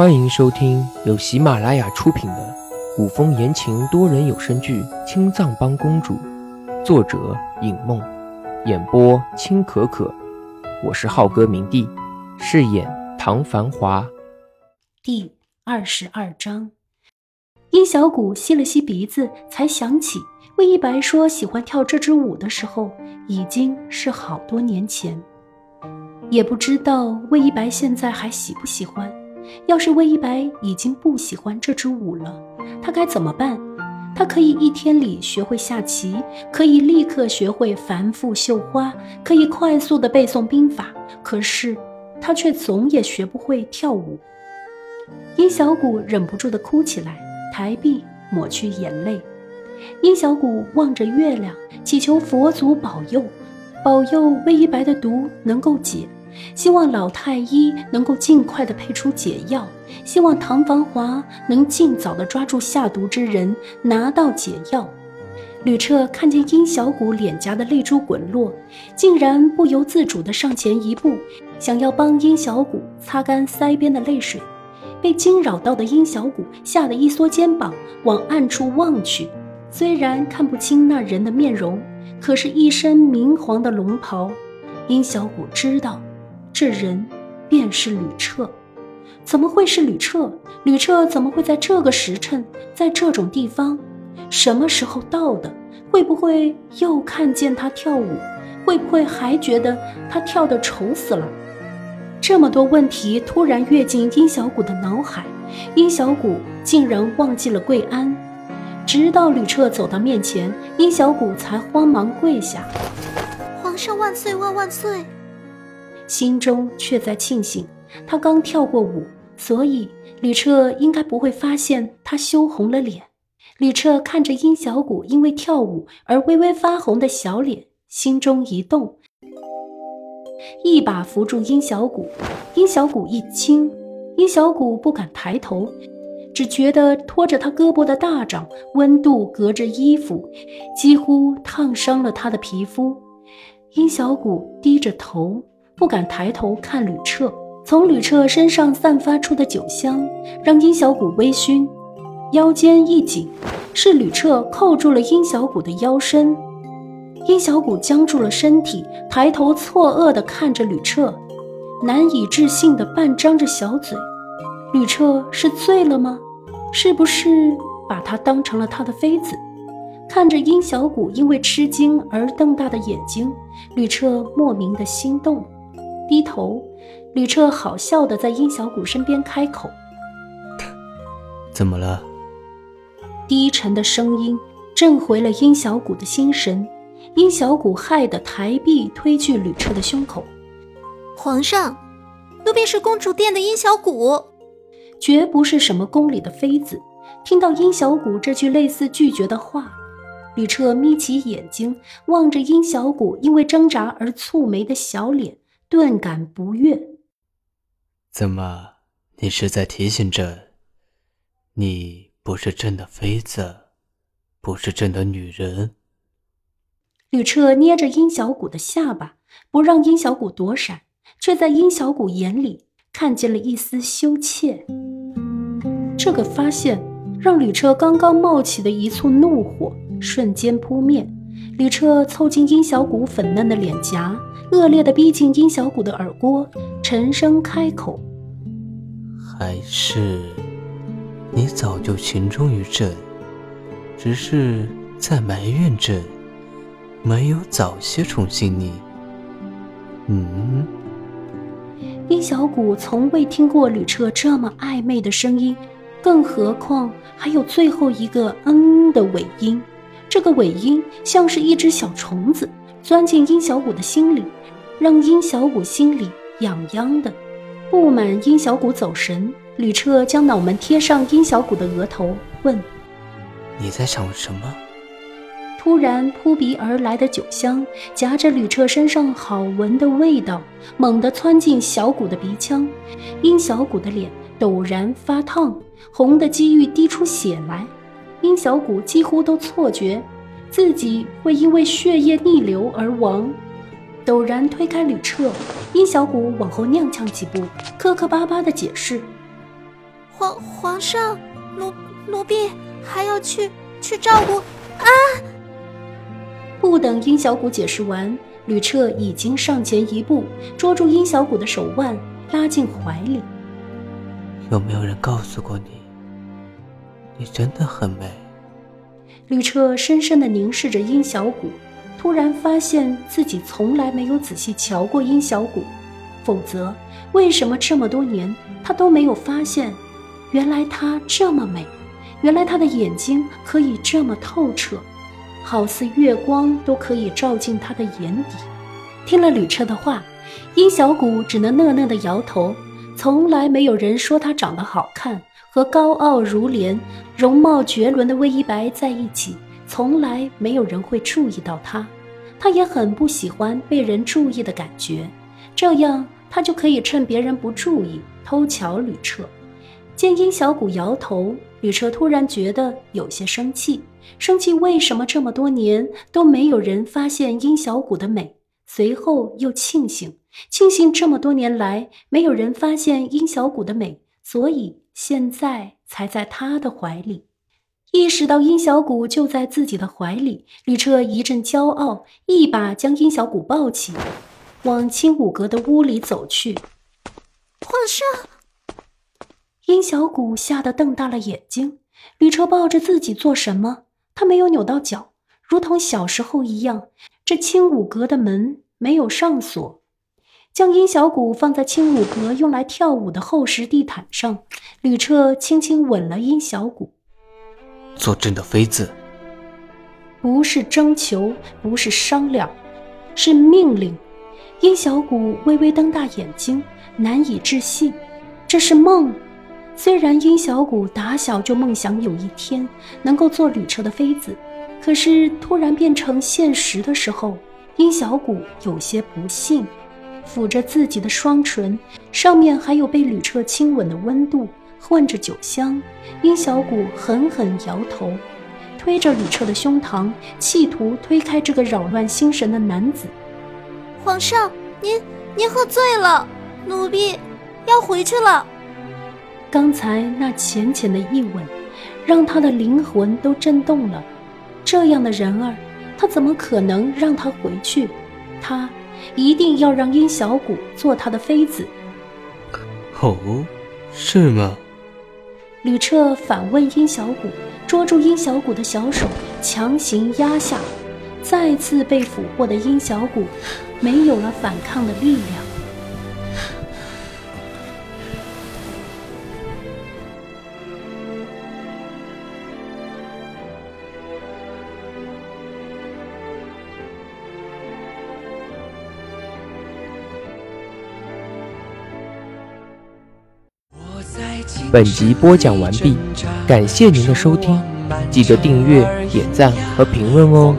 欢迎收听由喜马拉雅出品的古风言情多人有声剧《青藏帮公主》，作者影梦，演播青可可。我是浩哥明帝，饰演唐繁华。第二十二章，殷小谷吸了吸鼻子，才想起魏一白说喜欢跳这支舞的时候，已经是好多年前。也不知道魏一白现在还喜不喜欢。要是魏一白已经不喜欢这支舞了，他该怎么办？他可以一天里学会下棋，可以立刻学会繁复绣花，可以快速的背诵兵法，可是他却总也学不会跳舞。殷小谷忍不住的哭起来，抬臂抹去眼泪。殷小谷望着月亮，祈求佛祖保佑，保佑魏一白的毒能够解。希望老太医能够尽快的配出解药，希望唐繁华能尽早的抓住下毒之人，拿到解药。吕彻看见殷小谷脸颊的泪珠滚落，竟然不由自主的上前一步，想要帮殷小谷擦干腮边的泪水。被惊扰到的殷小谷吓得一缩肩膀，往暗处望去。虽然看不清那人的面容，可是一身明黄的龙袍，殷小谷知道。这人便是吕彻，怎么会是吕彻？吕彻怎么会在这个时辰，在这种地方？什么时候到的？会不会又看见他跳舞？会不会还觉得他跳得丑死了？这么多问题突然跃进殷小谷的脑海，殷小谷竟然忘记了跪安。直到吕彻走到面前，殷小谷才慌忙跪下：“皇上万岁万万岁！”心中却在庆幸，他刚跳过舞，所以吕彻应该不会发现他羞红了脸。吕彻看着殷小谷因为跳舞而微微发红的小脸，心中一动，一把扶住殷小谷。殷小谷一惊，殷小谷不敢抬头，只觉得拖着他胳膊的大掌温度隔着衣服，几乎烫伤了他的皮肤。殷小谷低着头。不敢抬头看吕彻，从吕彻身上散发出的酒香让殷小谷微醺，腰间一紧，是吕彻扣住了殷小谷的腰身。殷小谷僵住了身体，抬头错愕地看着吕彻，难以置信地半张着小嘴。吕彻是醉了吗？是不是把他当成了他的妃子？看着殷小谷因为吃惊而瞪大的眼睛，吕彻莫名的心动。低头，吕彻好笑的在殷小谷身边开口：“怎么了？”低沉的声音震回了殷小谷的心神。殷小谷害得抬臂推去吕彻的胸口：“皇上，奴婢是公主殿的殷小谷，绝不是什么宫里的妃子。”听到殷小谷这句类似拒绝的话，吕彻眯起眼睛望着殷小谷因为挣扎而蹙眉的小脸。顿感不悦。怎么，你是在提醒朕，你不是朕的妃子，不是朕的女人？吕彻捏着殷小谷的下巴，不让殷小谷躲闪，却在殷小谷眼里看见了一丝羞怯。这个发现让吕彻刚刚冒起的一簇怒火瞬间扑灭。吕彻凑近殷小谷粉嫩的脸颊。恶劣的逼近殷小谷的耳郭，沉声开口：“还是你早就情忠于朕，只是在埋怨朕没有早些宠幸你。”嗯。殷小谷从未听过吕彻这么暧昧的声音，更何况还有最后一个“嗯”的尾音。这个尾音像是一只小虫子钻进殷小谷的心里。让殷小谷心里痒痒的，不满殷小谷走神，吕彻将脑门贴上殷小谷的额头，问：“你在想什么？”突然扑鼻而来的酒香，夹着吕彻身上好闻的味道，猛地窜进小谷的鼻腔，殷小谷的脸陡然发烫，红的几欲滴出血来。殷小谷几乎都错觉自己会因为血液逆流而亡。陡然推开吕彻，殷小谷往后踉跄几步，磕磕巴巴的解释：“皇皇上，奴奴婢还要去去照顾啊！不等殷小谷解释完，吕彻已经上前一步，捉住殷小谷的手腕，拉进怀里。有没有人告诉过你，你真的很美？吕彻深深的凝视着殷小谷，突然发现自己从来没有仔细瞧过殷小谷，否则为什么这么多年他都没有发现，原来她这么美，原来她的眼睛可以这么透彻。好似月光都可以照进他的眼底。听了吕彻的话，殷小谷只能讷讷地摇头。从来没有人说他长得好看，和高傲如莲、容貌绝伦的魏一白在一起，从来没有人会注意到他。他也很不喜欢被人注意的感觉，这样他就可以趁别人不注意偷瞧吕彻。见殷小谷摇头，吕彻突然觉得有些生气。生气为什么这么多年都没有人发现殷小谷的美？随后又庆幸，庆幸这么多年来没有人发现殷小谷的美，所以现在才在他的怀里。意识到殷小谷就在自己的怀里，吕彻一阵骄傲，一把将殷小谷抱起，往青武阁的屋里走去。皇上，殷小谷吓得瞪大了眼睛。吕彻抱着自己做什么？他没有扭到脚，如同小时候一样。这青舞阁的门没有上锁，将殷小谷放在青舞阁用来跳舞的厚实地毯上。吕彻轻轻吻了殷小谷。做朕的妃子，不是征求，不是商量，是命令。殷小谷微微瞪大眼睛，难以置信，这是梦。虽然殷小谷打小就梦想有一天能够做吕彻的妃子，可是突然变成现实的时候，殷小谷有些不幸，抚着自己的双唇，上面还有被吕彻亲吻的温度，混着酒香。殷小谷狠狠摇头，推着吕彻的胸膛，企图推开这个扰乱心神的男子。皇上，您您喝醉了，奴婢要回去了。刚才那浅浅的一吻，让他的灵魂都震动了。这样的人儿，他怎么可能让他回去？他一定要让殷小谷做他的妃子。哦，是吗？吕彻反问殷小谷，捉住殷小谷的小手，强行压下。再次被俘获的殷小谷，没有了反抗的力量。本集播讲完毕，感谢您的收听，记得订阅、点赞和评论哦。